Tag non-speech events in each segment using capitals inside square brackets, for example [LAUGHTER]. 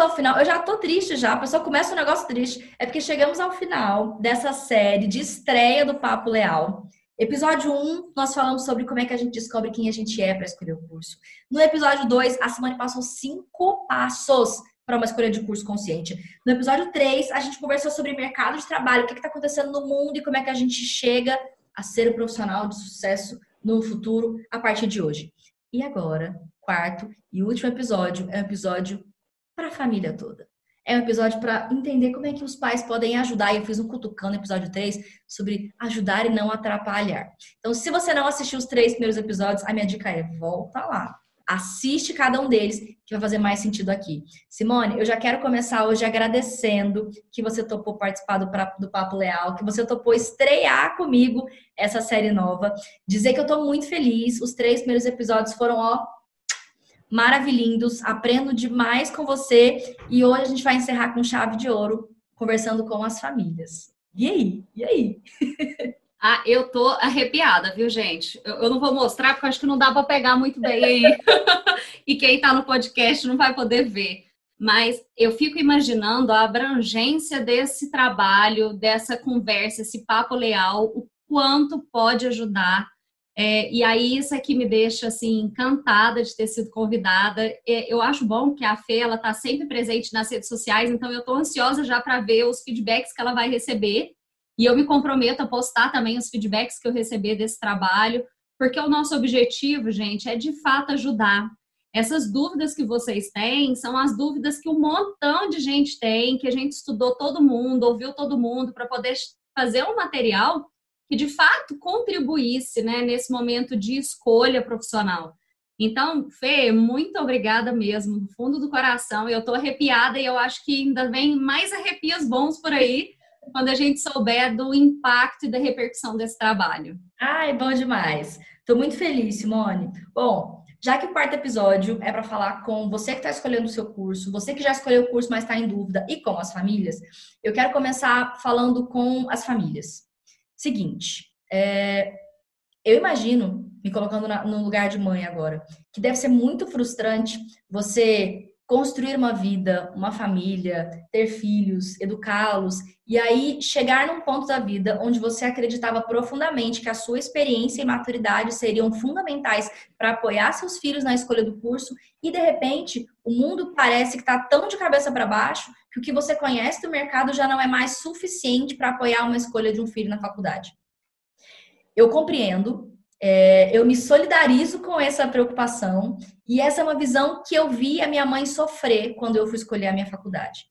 Ao final. Eu já tô triste já. A pessoa começa um negócio triste. É porque chegamos ao final dessa série de estreia do Papo Leal. Episódio 1, nós falamos sobre como é que a gente descobre quem a gente é para escolher o curso. No episódio 2, a Simone passou cinco passos para uma escolha de curso consciente. No episódio 3, a gente conversou sobre mercado de trabalho, o que está acontecendo no mundo e como é que a gente chega a ser um profissional de sucesso no futuro a partir de hoje. E agora, quarto e último episódio é um episódio para a família toda. É um episódio para entender como é que os pais podem ajudar. E eu fiz um cutucando no episódio 3 sobre ajudar e não atrapalhar. Então, se você não assistiu os três primeiros episódios, a minha dica é volta lá. Assiste cada um deles, que vai fazer mais sentido aqui. Simone, eu já quero começar hoje agradecendo que você topou participar do, do Papo Leal, que você topou estrear comigo essa série nova. Dizer que eu tô muito feliz. Os três primeiros episódios foram, ó, maravilhindos. Aprendo demais com você. E hoje a gente vai encerrar com chave de ouro, conversando com as famílias. E aí? E aí? [LAUGHS] Ah, eu tô arrepiada, viu, gente? Eu, eu, não vou mostrar porque acho que não dá para pegar muito bem aí. [LAUGHS] e quem tá no podcast não vai poder ver. Mas eu fico imaginando a abrangência desse trabalho, dessa conversa, esse papo leal, o quanto pode ajudar é, e aí isso é que me deixa assim encantada de ter sido convidada. É, eu acho bom que a Fê ela está sempre presente nas redes sociais, então eu estou ansiosa já para ver os feedbacks que ela vai receber. E eu me comprometo a postar também os feedbacks que eu receber desse trabalho, porque o nosso objetivo, gente, é de fato ajudar. Essas dúvidas que vocês têm são as dúvidas que um montão de gente tem, que a gente estudou todo mundo, ouviu todo mundo para poder fazer um material que de fato contribuísse né, nesse momento de escolha profissional. Então, Fê, muito obrigada mesmo, do fundo do coração. Eu estou arrepiada e eu acho que ainda vem mais arrepios bons por aí quando a gente souber do impacto e da repercussão desse trabalho. Ai, bom demais. Estou muito feliz, Simone. Bom, já que o quarto episódio é para falar com você que está escolhendo o seu curso, você que já escolheu o curso, mas está em dúvida, e com as famílias, eu quero começar falando com as famílias. Seguinte, é, eu imagino, me colocando na, no lugar de mãe agora, que deve ser muito frustrante você construir uma vida, uma família, ter filhos, educá-los e aí chegar num ponto da vida onde você acreditava profundamente que a sua experiência e maturidade seriam fundamentais para apoiar seus filhos na escolha do curso e de repente o mundo parece que está tão de cabeça para baixo que o que você conhece do mercado já não é mais suficiente para apoiar uma escolha de um filho na faculdade. Eu compreendo, é, eu me solidarizo com essa preocupação e essa é uma visão que eu vi a minha mãe sofrer quando eu fui escolher a minha faculdade.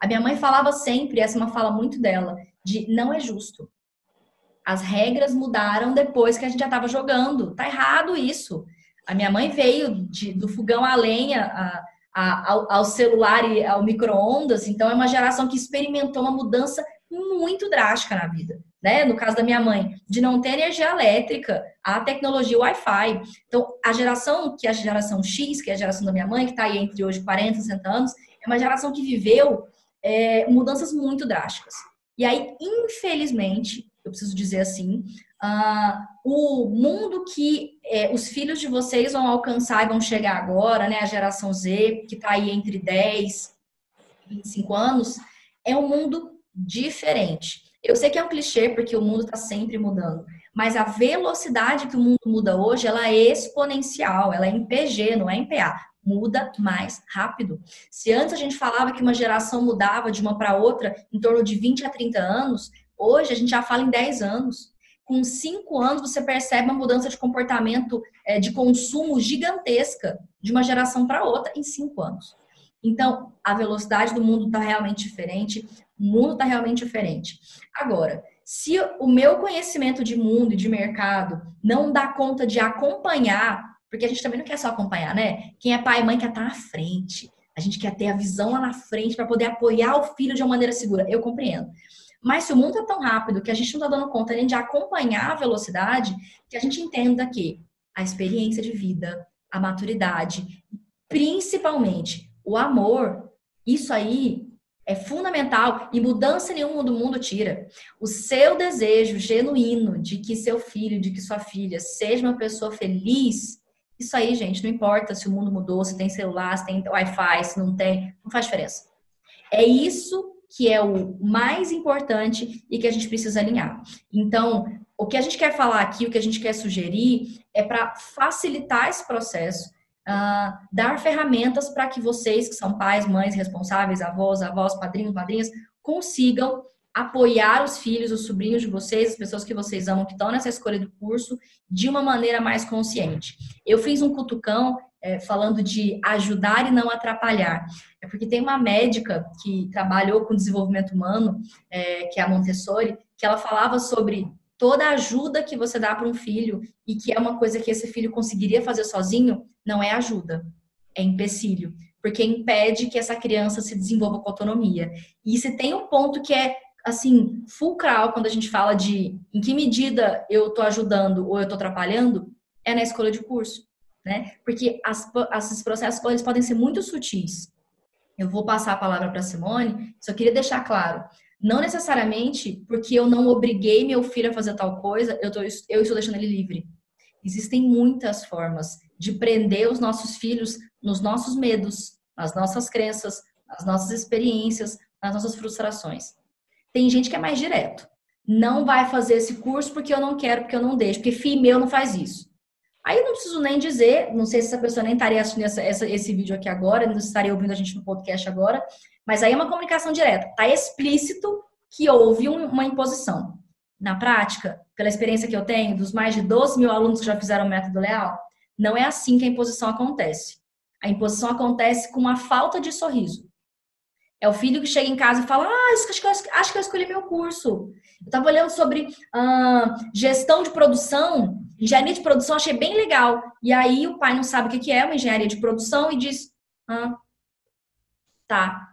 A minha mãe falava sempre, essa é uma fala muito dela, de não é justo. As regras mudaram depois que a gente já estava jogando. Tá errado isso. A minha mãe veio de, do fogão a lenha, a, a, ao, ao celular e ao micro-ondas, então é uma geração que experimentou uma mudança muito drástica na vida. Né? No caso da minha mãe, de não ter energia elétrica, a tecnologia Wi-Fi. Então, a geração, que é a geração X, que é a geração da minha mãe, que está aí entre hoje 40 e 60 anos, é uma geração que viveu é, mudanças muito drásticas. E aí, infelizmente, eu preciso dizer assim, Uh, o mundo que é, os filhos de vocês vão alcançar e vão chegar agora, né, a geração Z, que está aí entre 10 e 25 anos, é um mundo diferente. Eu sei que é um clichê, porque o mundo está sempre mudando, mas a velocidade que o mundo muda hoje, ela é exponencial, ela é em PG, não é em PA. Muda mais rápido. Se antes a gente falava que uma geração mudava de uma para outra em torno de 20 a 30 anos, hoje a gente já fala em 10 anos com cinco anos você percebe uma mudança de comportamento é, de consumo gigantesca de uma geração para outra em cinco anos. Então, a velocidade do mundo está realmente diferente, o mundo está realmente diferente. Agora, se o meu conhecimento de mundo e de mercado não dá conta de acompanhar, porque a gente também não quer só acompanhar, né? Quem é pai e mãe quer estar tá na frente. A gente quer ter a visão lá na frente para poder apoiar o filho de uma maneira segura. Eu compreendo. Mas se o mundo é tão rápido que a gente não está dando conta nem de acompanhar a velocidade, que a gente entenda que a experiência de vida, a maturidade, principalmente o amor, isso aí é fundamental e mudança nenhuma do mundo tira. O seu desejo genuíno de que seu filho, de que sua filha seja uma pessoa feliz, Isso aí, gente, não importa se o mundo mudou, se tem celular, se tem Wi-Fi, se não tem, não faz diferença. É isso que é o mais importante e que a gente precisa alinhar. Então, o que a gente quer falar aqui, o que a gente quer sugerir é para facilitar esse processo, uh, dar ferramentas para que vocês, que são pais, mães, responsáveis, avós, avós, padrinhos, madrinhas, consigam apoiar os filhos, os sobrinhos de vocês, as pessoas que vocês amam, que estão nessa escolha do curso, de uma maneira mais consciente. Eu fiz um cutucão é, falando de ajudar e não atrapalhar. É porque tem uma médica que trabalhou com desenvolvimento humano, é, que é a Montessori, que ela falava sobre toda a ajuda que você dá para um filho e que é uma coisa que esse filho conseguiria fazer sozinho, não é ajuda, é empecilho porque impede que essa criança se desenvolva com autonomia. E se tem um ponto que é assim, fulcral quando a gente fala de em que medida eu estou ajudando ou eu estou atrapalhando, é na escolha de curso, né? Porque as, esses processos eles podem ser muito sutis. Eu vou passar a palavra para Simone, só queria deixar claro, não necessariamente porque eu não obriguei meu filho a fazer tal coisa, eu, tô, eu estou deixando ele livre. Existem muitas formas de prender os nossos filhos nos nossos medos, nas nossas crenças, nas nossas experiências, nas nossas frustrações. Tem gente que é mais direto. Não vai fazer esse curso porque eu não quero, porque eu não deixo, porque filho meu não faz isso. Aí eu não preciso nem dizer, não sei se essa pessoa nem estaria assistindo essa, essa, esse vídeo aqui agora, não estaria ouvindo a gente no podcast agora, mas aí é uma comunicação direta. Está explícito que houve um, uma imposição. Na prática, pela experiência que eu tenho, dos mais de 12 mil alunos que já fizeram o método leal, não é assim que a imposição acontece. A imposição acontece com uma falta de sorriso. É o filho que chega em casa e fala: Ah, acho que eu, acho que eu escolhi meu curso. Eu estava olhando sobre ah, gestão de produção, engenharia de produção, achei bem legal. E aí o pai não sabe o que é uma engenharia de produção e diz: Ah, tá.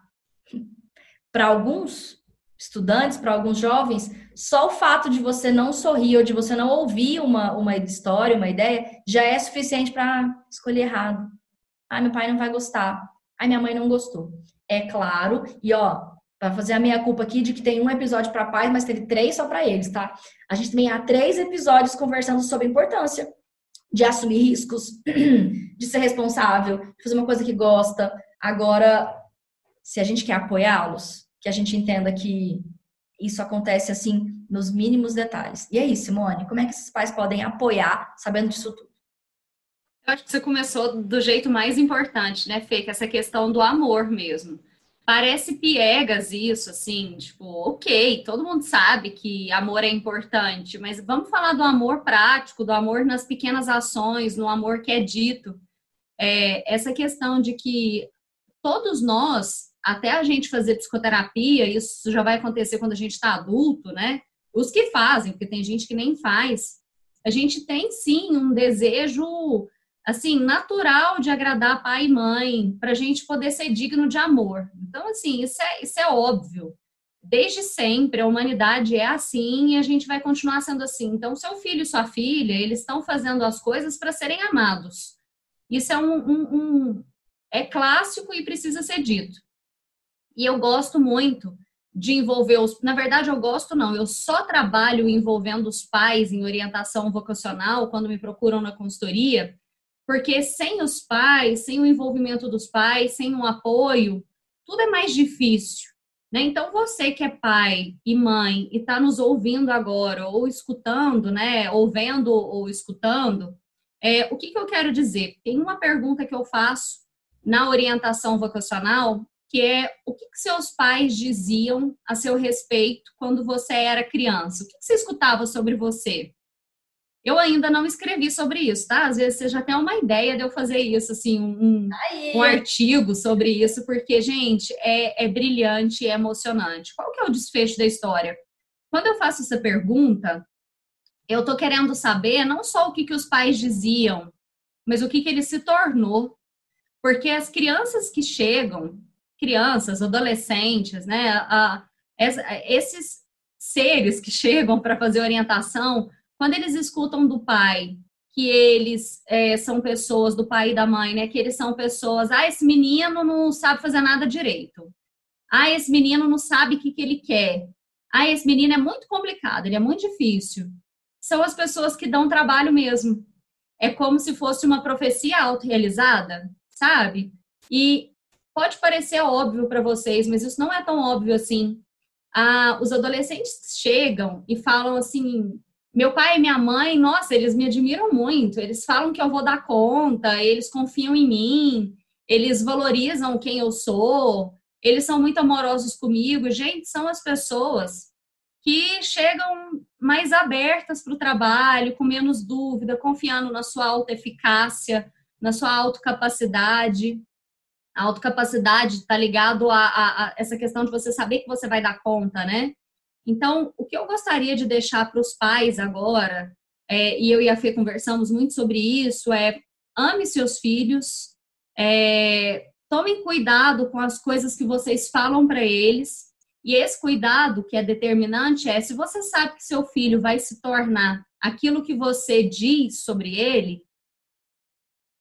Para alguns estudantes, para alguns jovens, só o fato de você não sorrir ou de você não ouvir uma, uma história, uma ideia, já é suficiente para escolher errado. Ah, meu pai não vai gostar. Ah, minha mãe não gostou é claro. E ó, para fazer a minha culpa aqui de que tem um episódio para pais, mas teve três só para eles, tá? A gente também há três episódios conversando sobre a importância de assumir riscos, [CLEARS THROAT] de ser responsável, de fazer uma coisa que gosta. Agora, se a gente quer apoiá-los, que a gente entenda que isso acontece assim nos mínimos detalhes. E aí, Simone, como é que esses pais podem apoiar sabendo disso tudo? Eu acho que você começou do jeito mais importante, né, Fê? Que é essa questão do amor mesmo. Parece piegas isso, assim, tipo, ok, todo mundo sabe que amor é importante, mas vamos falar do amor prático, do amor nas pequenas ações, no amor que é dito. É, essa questão de que todos nós, até a gente fazer psicoterapia, isso já vai acontecer quando a gente está adulto, né? Os que fazem, porque tem gente que nem faz. A gente tem sim um desejo assim, natural de agradar pai e mãe, para a gente poder ser digno de amor. Então, assim, isso é, isso é óbvio. Desde sempre, a humanidade é assim e a gente vai continuar sendo assim. Então, seu filho e sua filha, eles estão fazendo as coisas para serem amados. Isso é um, um, um, é clássico e precisa ser dito. E eu gosto muito de envolver os. Na verdade, eu gosto não, eu só trabalho envolvendo os pais em orientação vocacional quando me procuram na consultoria, porque sem os pais, sem o envolvimento dos pais, sem um apoio, tudo é mais difícil. Né? Então, você que é pai e mãe e está nos ouvindo agora, ou escutando, né? ou vendo ou escutando, é, o que, que eu quero dizer? Tem uma pergunta que eu faço na orientação vocacional, que é o que, que seus pais diziam a seu respeito quando você era criança? O que, que você escutava sobre você? Eu ainda não escrevi sobre isso, tá? Às vezes você já tem uma ideia de eu fazer isso, assim, um, um artigo sobre isso, porque, gente, é, é brilhante, é emocionante. Qual que é o desfecho da história? Quando eu faço essa pergunta, eu tô querendo saber não só o que, que os pais diziam, mas o que, que ele se tornou. Porque as crianças que chegam, crianças, adolescentes, né, a, esses seres que chegam para fazer orientação, quando eles escutam do pai que eles é, são pessoas, do pai e da mãe, né? Que eles são pessoas, ah, esse menino não sabe fazer nada direito. Ah, esse menino não sabe o que, que ele quer. Ah, esse menino é muito complicado, ele é muito difícil. São as pessoas que dão trabalho mesmo. é como se fosse uma profecia autorrealizada, sabe? E pode parecer óbvio para vocês, mas isso não é tão óbvio assim. Ah, os adolescentes chegam e falam assim: meu pai e minha mãe, nossa, eles me admiram muito, eles falam que eu vou dar conta, eles confiam em mim, eles valorizam quem eu sou, eles são muito amorosos comigo. Gente, são as pessoas que chegam mais abertas para o trabalho, com menos dúvida, confiando na sua alta eficácia, na sua autocapacidade. A autocapacidade está ligado a, a, a, essa questão de você saber que você vai dar conta, né? Então, o que eu gostaria de deixar para os pais agora, é, e eu e a Fê conversamos muito sobre isso, é ame seus filhos, é, tomem cuidado com as coisas que vocês falam para eles, e esse cuidado que é determinante é se você sabe que seu filho vai se tornar aquilo que você diz sobre ele,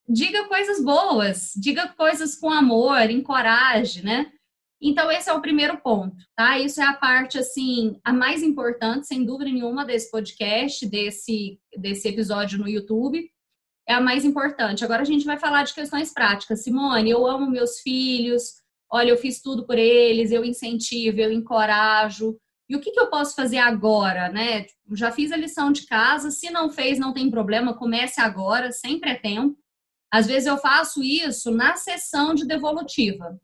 diga coisas boas, diga coisas com amor, encoraje, né? Então esse é o primeiro ponto, tá? Isso é a parte assim a mais importante, sem dúvida nenhuma, desse podcast, desse desse episódio no YouTube. É a mais importante. Agora a gente vai falar de questões práticas. Simone, eu amo meus filhos, olha, eu fiz tudo por eles, eu incentivo, eu encorajo. E o que, que eu posso fazer agora, né? Tipo, já fiz a lição de casa, se não fez, não tem problema, comece agora, sempre é tempo. Às vezes eu faço isso na sessão de devolutiva.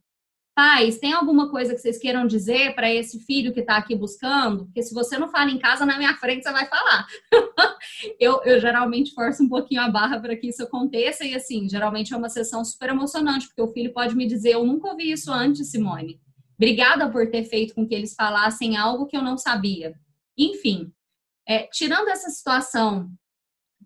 Pais, tem alguma coisa que vocês queiram dizer para esse filho que está aqui buscando? Porque se você não fala em casa, na minha frente você vai falar. [LAUGHS] eu, eu geralmente forço um pouquinho a barra para que isso aconteça, e assim, geralmente é uma sessão super emocionante, porque o filho pode me dizer: Eu nunca ouvi isso antes, Simone. Obrigada por ter feito com que eles falassem algo que eu não sabia. Enfim, é, tirando essa situação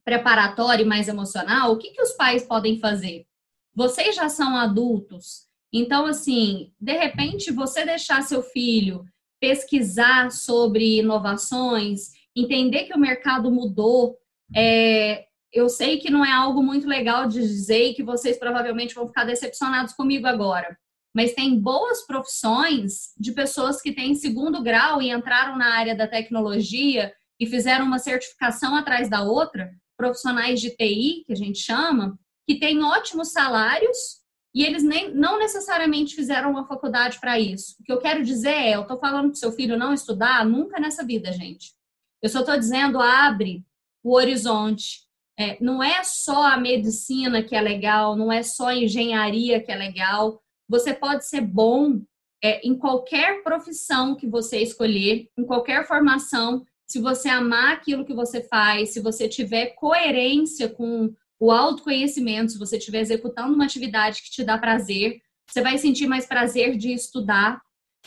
preparatória e mais emocional, o que, que os pais podem fazer? Vocês já são adultos então, assim, de repente, você deixar seu filho pesquisar sobre inovações, entender que o mercado mudou, é, eu sei que não é algo muito legal de dizer e que vocês provavelmente vão ficar decepcionados comigo agora, mas tem boas profissões de pessoas que têm segundo grau e entraram na área da tecnologia e fizeram uma certificação atrás da outra, profissionais de TI, que a gente chama, que têm ótimos salários e eles nem, não necessariamente fizeram uma faculdade para isso. O que eu quero dizer é, eu estou falando para seu filho não estudar, nunca nessa vida, gente. Eu só estou dizendo, abre o horizonte. É, não é só a medicina que é legal, não é só a engenharia que é legal. Você pode ser bom é, em qualquer profissão que você escolher, em qualquer formação, se você amar aquilo que você faz, se você tiver coerência com o autoconhecimento, se você estiver executando uma atividade que te dá prazer, você vai sentir mais prazer de estudar.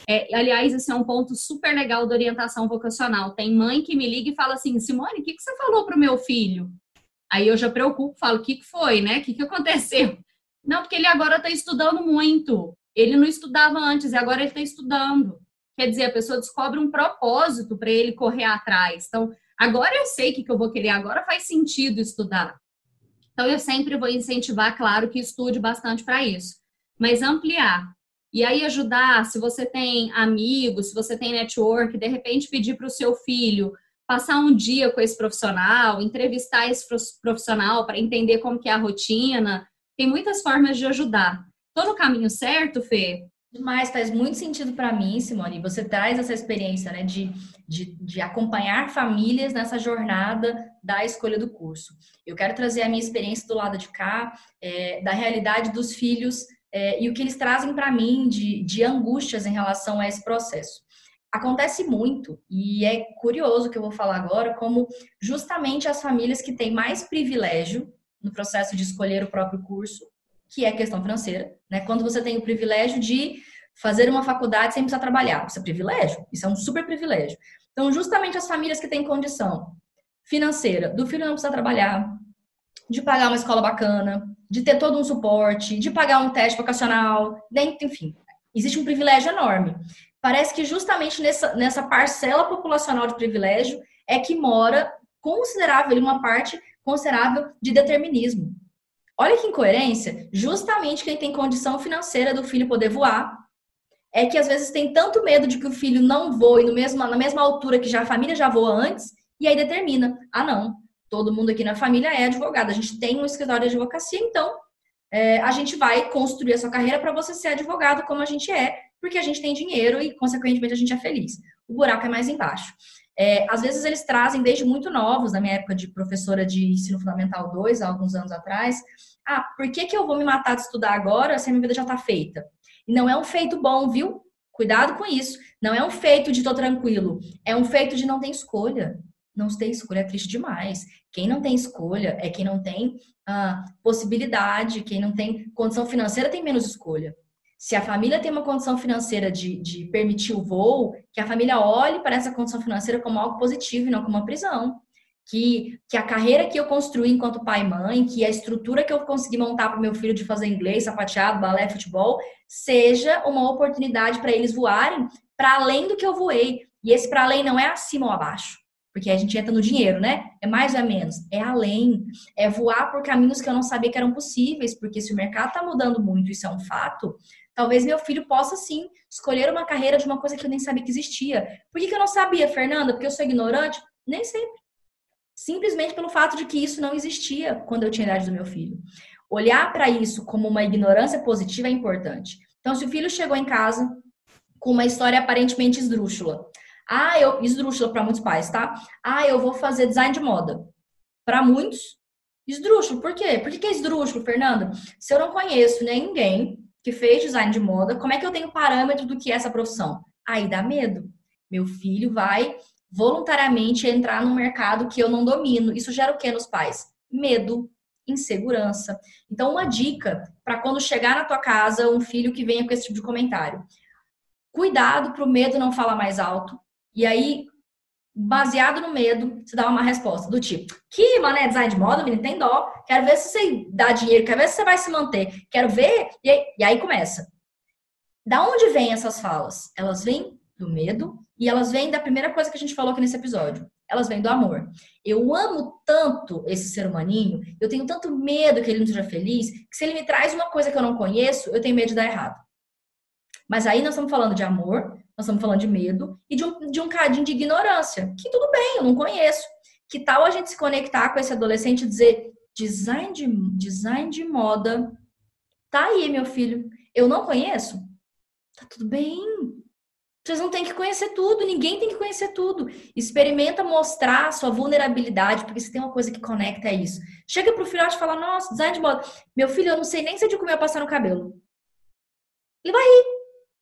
É, aliás, esse é um ponto super legal da orientação vocacional. Tem mãe que me liga e fala assim: Simone, o que, que você falou para o meu filho? Aí eu já preocupo, falo: o que, que foi, né? O que, que aconteceu? Não, porque ele agora está estudando muito. Ele não estudava antes e agora ele está estudando. Quer dizer, a pessoa descobre um propósito para ele correr atrás. Então, agora eu sei o que, que eu vou querer, agora faz sentido estudar. Então, eu sempre vou incentivar, claro, que estude bastante para isso, mas ampliar. E aí, ajudar, se você tem amigos, se você tem network, de repente pedir para o seu filho passar um dia com esse profissional, entrevistar esse profissional para entender como que é a rotina. Tem muitas formas de ajudar. Estou no caminho certo, Fê? Demais, faz muito sentido para mim, Simone. Você traz essa experiência né, de, de, de, acompanhar famílias nessa jornada da escolha do curso. Eu quero trazer a minha experiência do lado de cá, é, da realidade dos filhos é, e o que eles trazem para mim de, de angústias em relação a esse processo. Acontece muito, e é curioso que eu vou falar agora, como justamente as famílias que têm mais privilégio no processo de escolher o próprio curso que é a questão financeira, né? Quando você tem o privilégio de fazer uma faculdade sem precisar trabalhar, isso é privilégio, isso é um super privilégio. Então, justamente as famílias que têm condição financeira do filho não precisar trabalhar, de pagar uma escola bacana, de ter todo um suporte, de pagar um teste vocacional, enfim, existe um privilégio enorme. Parece que justamente nessa, nessa parcela populacional de privilégio é que mora considerável, uma parte considerável de determinismo. Olha que incoerência, justamente quem tem condição financeira do filho poder voar, é que às vezes tem tanto medo de que o filho não voe no mesmo, na mesma altura que já a família já voa antes, e aí determina, ah não, todo mundo aqui na família é advogado, a gente tem um escritório de advocacia, então é, a gente vai construir a sua carreira para você ser advogado como a gente é, porque a gente tem dinheiro e, consequentemente, a gente é feliz. O buraco é mais embaixo. É, às vezes eles trazem desde muito novos, na minha época de professora de ensino fundamental 2, há alguns anos atrás, ah, por que, que eu vou me matar de estudar agora se a minha vida já está feita? E não é um feito bom, viu? Cuidado com isso. Não é um feito de tô tranquilo. É um feito de não ter escolha. Não ter escolha é triste demais. Quem não tem escolha é quem não tem ah, possibilidade, quem não tem condição financeira tem menos escolha. Se a família tem uma condição financeira de, de permitir o voo, que a família olhe para essa condição financeira como algo positivo e não como uma prisão. Que, que a carreira que eu construí enquanto pai e mãe, que a estrutura que eu consegui montar para o meu filho de fazer inglês, sapateado, balé, futebol, seja uma oportunidade para eles voarem para além do que eu voei. E esse para além não é acima ou abaixo porque a gente entra no dinheiro, né? É mais ou é menos, é além, é voar por caminhos que eu não sabia que eram possíveis, porque se o mercado está mudando muito, isso é um fato, talvez meu filho possa sim escolher uma carreira de uma coisa que eu nem sabia que existia. Por que, que eu não sabia, Fernanda? Porque eu sou ignorante? Nem sempre. Simplesmente pelo fato de que isso não existia quando eu tinha idade do meu filho. Olhar para isso como uma ignorância positiva é importante. Então, se o filho chegou em casa com uma história aparentemente esdrúxula, ah, eu esdrúxula para muitos pais, tá? Ah, eu vou fazer design de moda. Para muitos, esdrúxulo. Por quê? Por que é esdrúxulo, Fernanda? Se eu não conheço ninguém que fez design de moda, como é que eu tenho parâmetro do que é essa profissão? Aí dá medo. Meu filho vai voluntariamente entrar num mercado que eu não domino. Isso gera o que nos pais? Medo, insegurança. Então, uma dica para quando chegar na tua casa um filho que venha com esse tipo de comentário. Cuidado para o medo não falar mais alto. E aí, baseado no medo, você dá uma resposta do tipo: que mané design de moda, menino, tem dó. Quero ver se você dá dinheiro, quero ver se você vai se manter. Quero ver. E aí, e aí começa. Da onde vêm essas falas? Elas vêm do medo e elas vêm da primeira coisa que a gente falou aqui nesse episódio. Elas vêm do amor. Eu amo tanto esse ser humaninho, eu tenho tanto medo que ele não seja feliz, que se ele me traz uma coisa que eu não conheço, eu tenho medo de dar errado. Mas aí nós estamos falando de amor, nós estamos falando de medo e de um, de um cadinho de ignorância, que tudo bem, eu não conheço. Que tal a gente se conectar com esse adolescente e dizer: design de, design de moda, tá aí, meu filho, eu não conheço? Tá tudo bem. Vocês não têm que conhecer tudo, ninguém tem que conhecer tudo. Experimenta mostrar sua vulnerabilidade, porque se tem uma coisa que conecta é isso. Chega pro filhote e fala: Nossa, design de moda. Meu filho, eu não sei nem se é de comer passar no cabelo. Ele vai ir.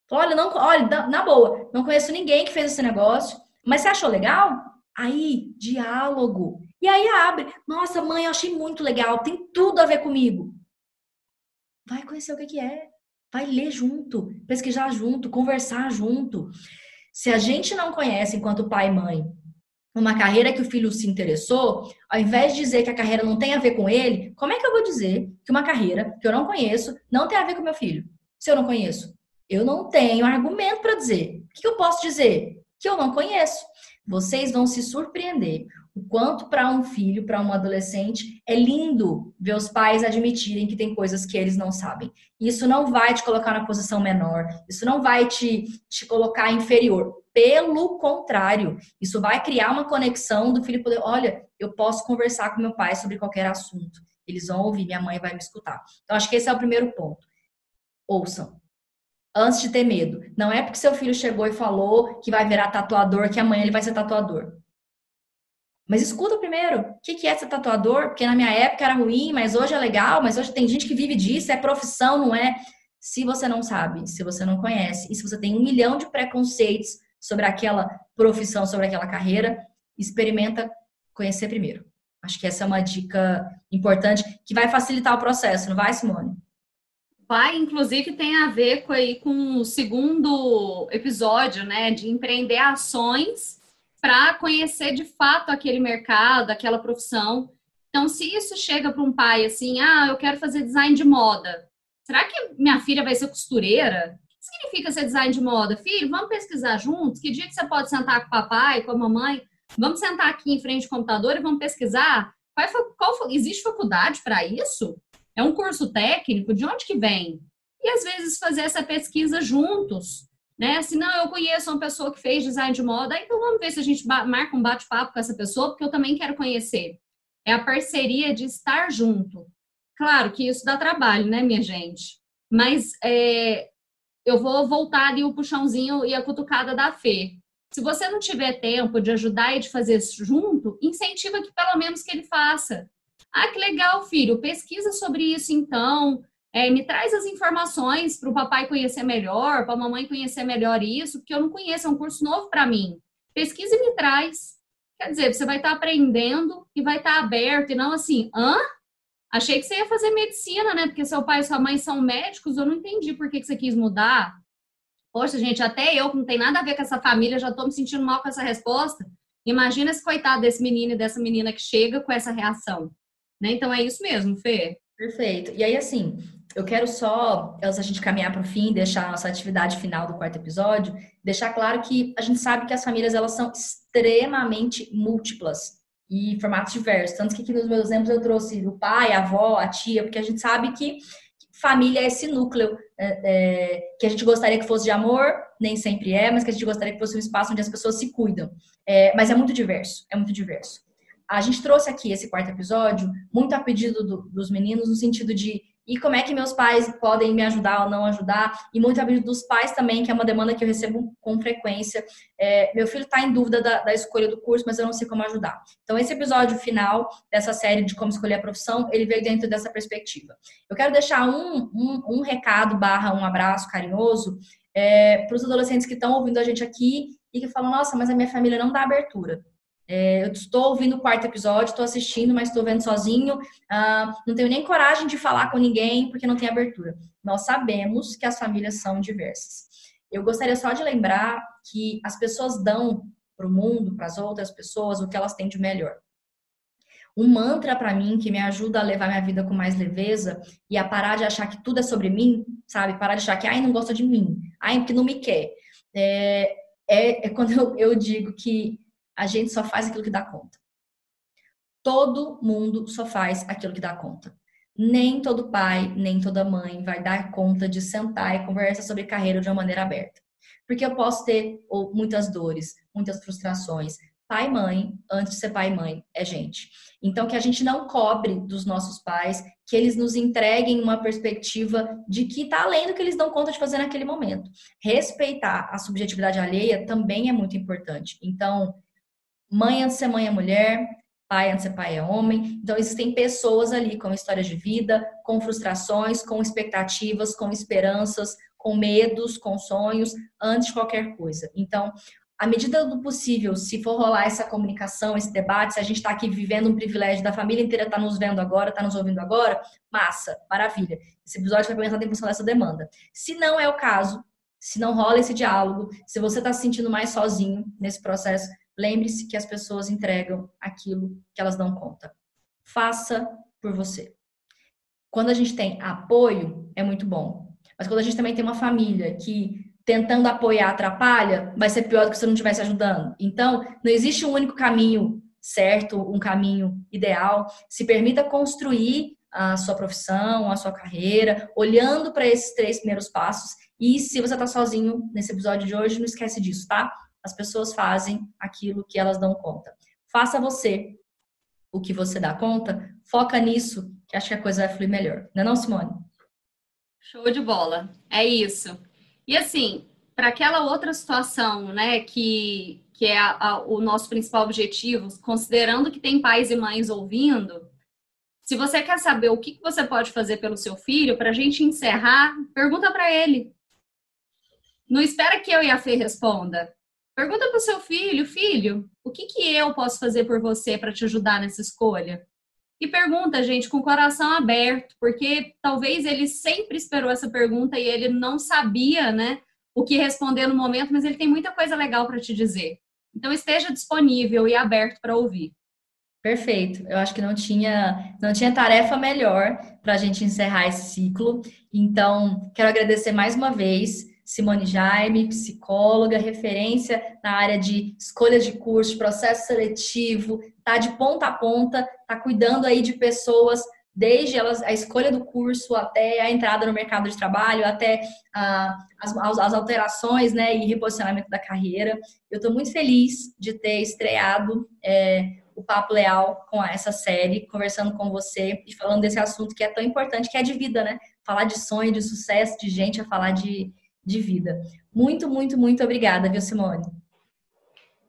Olha, não, olha, na boa, não conheço ninguém que fez esse negócio, mas você achou legal? Aí, diálogo. E aí abre. Nossa, mãe, eu achei muito legal, tem tudo a ver comigo. Vai conhecer o que, que é. Vai ler junto, pesquisar junto, conversar junto. Se a gente não conhece, enquanto pai e mãe, uma carreira que o filho se interessou, ao invés de dizer que a carreira não tem a ver com ele, como é que eu vou dizer que uma carreira que eu não conheço não tem a ver com meu filho? Se eu não conheço. Eu não tenho argumento para dizer. O que eu posso dizer? Que eu não conheço. Vocês vão se surpreender o quanto para um filho, para um adolescente, é lindo ver os pais admitirem que tem coisas que eles não sabem. Isso não vai te colocar na posição menor, isso não vai te, te colocar inferior. Pelo contrário, isso vai criar uma conexão do filho poder, olha, eu posso conversar com meu pai sobre qualquer assunto. Eles vão ouvir, minha mãe vai me escutar. Então, acho que esse é o primeiro ponto. Ouçam antes de ter medo. Não é porque seu filho chegou e falou que vai virar tatuador que amanhã ele vai ser tatuador. Mas escuta primeiro, o que é ser tatuador? Porque na minha época era ruim, mas hoje é legal, mas hoje tem gente que vive disso, é profissão, não é? Se você não sabe, se você não conhece, e se você tem um milhão de preconceitos sobre aquela profissão, sobre aquela carreira, experimenta conhecer primeiro. Acho que essa é uma dica importante que vai facilitar o processo, não vai, Simone? Vai, inclusive, tem a ver com, aí, com o segundo episódio, né? De empreender ações para conhecer de fato aquele mercado, aquela profissão. Então, se isso chega para um pai assim, ah, eu quero fazer design de moda, será que minha filha vai ser costureira? O que significa ser design de moda? Filho, vamos pesquisar juntos? Que dia que você pode sentar com o papai, com a mamãe? Vamos sentar aqui em frente ao computador e vamos pesquisar? Qual, qual, existe faculdade para isso? É um curso técnico? De onde que vem? E às vezes fazer essa pesquisa juntos, né? Se não, eu conheço uma pessoa que fez design de moda, então vamos ver se a gente marca um bate-papo com essa pessoa, porque eu também quero conhecer. é a parceria de estar junto. Claro que isso dá trabalho, né, minha gente? Mas é, eu vou voltar ali o puxãozinho e a cutucada da Fê. Se você não tiver tempo de ajudar e de fazer junto, incentiva que pelo menos que ele faça. Ah, que legal, filho, pesquisa sobre isso então. É, me traz as informações para o papai conhecer melhor, para a mamãe conhecer melhor isso, porque eu não conheço, é um curso novo para mim. Pesquisa e me traz. Quer dizer, você vai estar tá aprendendo e vai estar tá aberto, e não assim, hã? Achei que você ia fazer medicina, né? Porque seu pai e sua mãe são médicos, eu não entendi por que, que você quis mudar. Poxa, gente, até eu, que não tem nada a ver com essa família, já estou me sentindo mal com essa resposta. Imagina esse coitado desse menino e dessa menina que chega com essa reação. Né? Então é isso mesmo, Fê. Perfeito. E aí, assim, eu quero só, a gente caminhar para o fim, deixar a nossa atividade final do quarto episódio, deixar claro que a gente sabe que as famílias elas são extremamente múltiplas e formatos diversos. Tanto que aqui nos meus exemplos eu trouxe o pai, a avó, a tia, porque a gente sabe que família é esse núcleo é, é, que a gente gostaria que fosse de amor, nem sempre é, mas que a gente gostaria que fosse um espaço onde as pessoas se cuidam. É, mas é muito diverso, é muito diverso a gente trouxe aqui esse quarto episódio muito a pedido do, dos meninos, no sentido de e como é que meus pais podem me ajudar ou não ajudar, e muito a pedido dos pais também, que é uma demanda que eu recebo com frequência. É, meu filho está em dúvida da, da, escolha do curso, mas eu não sei como ajudar. Então, esse episódio final dessa série de como escolher a profissão, ele veio dentro dessa perspectiva. Eu quero deixar um, um, um recado barra um abraço carinhoso é, para os adolescentes que estão ouvindo a gente aqui e que falam, nossa, mas a minha família não dá abertura. É, eu estou ouvindo o quarto episódio, estou assistindo, mas estou vendo sozinho. Ah, não tenho nem coragem de falar com ninguém porque não tem abertura. Nós sabemos que as famílias são diversas. Eu gostaria só de lembrar que as pessoas dão para o mundo, para as outras pessoas, o que elas têm de melhor. Um mantra para mim que me ajuda a levar minha vida com mais leveza e a parar de achar que tudo é sobre mim, sabe? Parar de achar que ai não gosta de mim, ai que não me quer. É, é, é quando eu, eu digo que a gente só faz aquilo que dá conta. Todo mundo só faz aquilo que dá conta. Nem todo pai, nem toda mãe vai dar conta de sentar e conversar sobre carreira de uma maneira aberta. Porque eu posso ter muitas dores, muitas frustrações. Pai e mãe, antes de ser pai e mãe, é gente. Então, que a gente não cobre dos nossos pais, que eles nos entreguem uma perspectiva de que está além do que eles dão conta de fazer naquele momento. Respeitar a subjetividade alheia também é muito importante. Então, Mãe antes de ser mãe é mulher, pai antes de ser pai é homem. Então, existem pessoas ali com histórias de vida, com frustrações, com expectativas, com esperanças, com medos, com sonhos, antes de qualquer coisa. Então, à medida do possível, se for rolar essa comunicação, esse debate, se a gente está aqui vivendo um privilégio da família inteira está nos vendo agora, está nos ouvindo agora, massa, maravilha. Esse episódio vai pensar em função dessa demanda. Se não é o caso, se não rola esse diálogo, se você está se sentindo mais sozinho nesse processo, Lembre-se que as pessoas entregam aquilo que elas dão conta. Faça por você. Quando a gente tem apoio, é muito bom. Mas quando a gente também tem uma família que tentando apoiar atrapalha, vai ser pior do que se não estivesse ajudando. Então, não existe um único caminho certo, um caminho ideal. Se permita construir a sua profissão, a sua carreira, olhando para esses três primeiros passos. E se você está sozinho nesse episódio de hoje, não esquece disso, tá? As pessoas fazem aquilo que elas dão conta. Faça você o que você dá conta, foca nisso, que acho que a coisa vai fluir melhor. Não é não, Simone? Show de bola. É isso. E assim, para aquela outra situação, né, que, que é a, a, o nosso principal objetivo, considerando que tem pais e mães ouvindo, se você quer saber o que, você pode fazer pelo seu filho, para a gente encerrar, pergunta para ele. Não espera que eu e a Fê responda. Pergunta para o seu filho, filho, o que, que eu posso fazer por você para te ajudar nessa escolha? E pergunta, gente, com o coração aberto, porque talvez ele sempre esperou essa pergunta e ele não sabia, né, o que responder no momento, mas ele tem muita coisa legal para te dizer. Então esteja disponível e aberto para ouvir. Perfeito. Eu acho que não tinha, não tinha tarefa melhor para a gente encerrar esse ciclo. Então, quero agradecer mais uma vez Simone Jaime, psicóloga, referência na área de escolha de curso, processo seletivo, tá de ponta a ponta, tá cuidando aí de pessoas desde elas, a escolha do curso até a entrada no mercado de trabalho, até ah, as, as, alterações né, e reposicionamento da carreira. Eu estou muito feliz de ter estreado é, o Papo Leal com essa série, conversando com você e falando desse assunto que é tão importante, que é de vida, né? Falar de sonho, de sucesso, de gente a falar de, de vida. Muito, muito, muito obrigada, viu, Simone?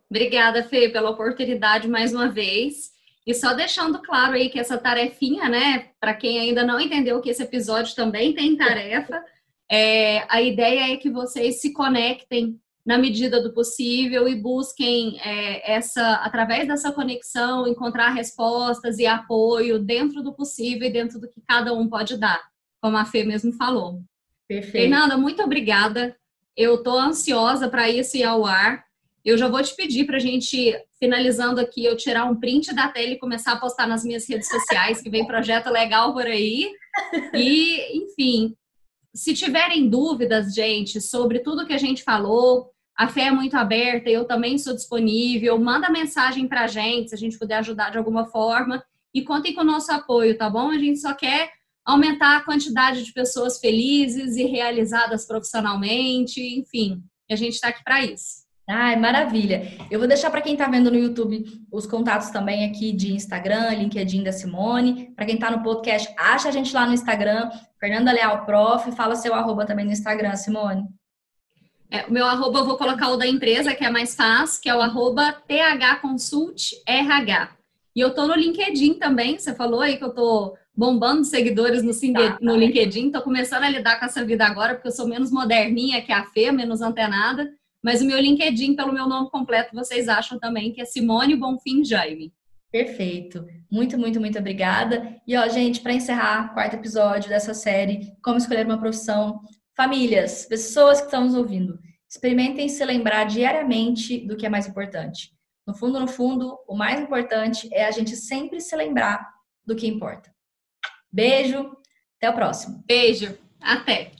Obrigada, Fê, pela oportunidade mais uma vez. E só deixando claro aí que essa tarefinha, né, para quem ainda não entendeu que esse episódio também tem tarefa, é, a ideia é que vocês se conectem na medida do possível e busquem é, essa, através dessa conexão, encontrar respostas e apoio dentro do possível e dentro do que cada um pode dar, como a Fê mesmo falou. Perfeito. Fernanda, muito obrigada. Eu estou ansiosa para isso ir ao ar. Eu já vou te pedir para a gente, finalizando aqui, eu tirar um print da tela e começar a postar nas minhas redes sociais, que vem projeto legal por aí. E, enfim, se tiverem dúvidas, gente, sobre tudo que a gente falou, a fé é muito aberta, eu também sou disponível. Manda mensagem para a gente, se a gente puder ajudar de alguma forma. E contem com o nosso apoio, tá bom? A gente só quer aumentar a quantidade de pessoas felizes e realizadas profissionalmente, enfim. a gente está aqui para isso. Ai, maravilha. Eu vou deixar para quem está vendo no YouTube os contatos também aqui de Instagram, LinkedIn da Simone. Para quem está no podcast, acha a gente lá no Instagram, Fernanda Leal Prof. Fala seu arroba também no Instagram, Simone. É, o meu arroba eu vou colocar o da empresa, que é mais fácil, que é o arroba thconsultrh. E eu tô no LinkedIn também, você falou aí que eu tô bombando seguidores no, tá, no LinkedIn, tô começando a lidar com essa vida agora, porque eu sou menos moderninha que a Fê, menos antenada, mas o meu LinkedIn, pelo meu nome completo, vocês acham também que é Simone Bonfim Jaime. Perfeito. Muito, muito, muito obrigada. E ó, gente, para encerrar, quarto episódio dessa série, Como Escolher uma Profissão, Famílias, pessoas que estão nos ouvindo, experimentem se lembrar diariamente do que é mais importante. No fundo, no fundo, o mais importante é a gente sempre se lembrar do que importa. Beijo, até o próximo. Beijo, até.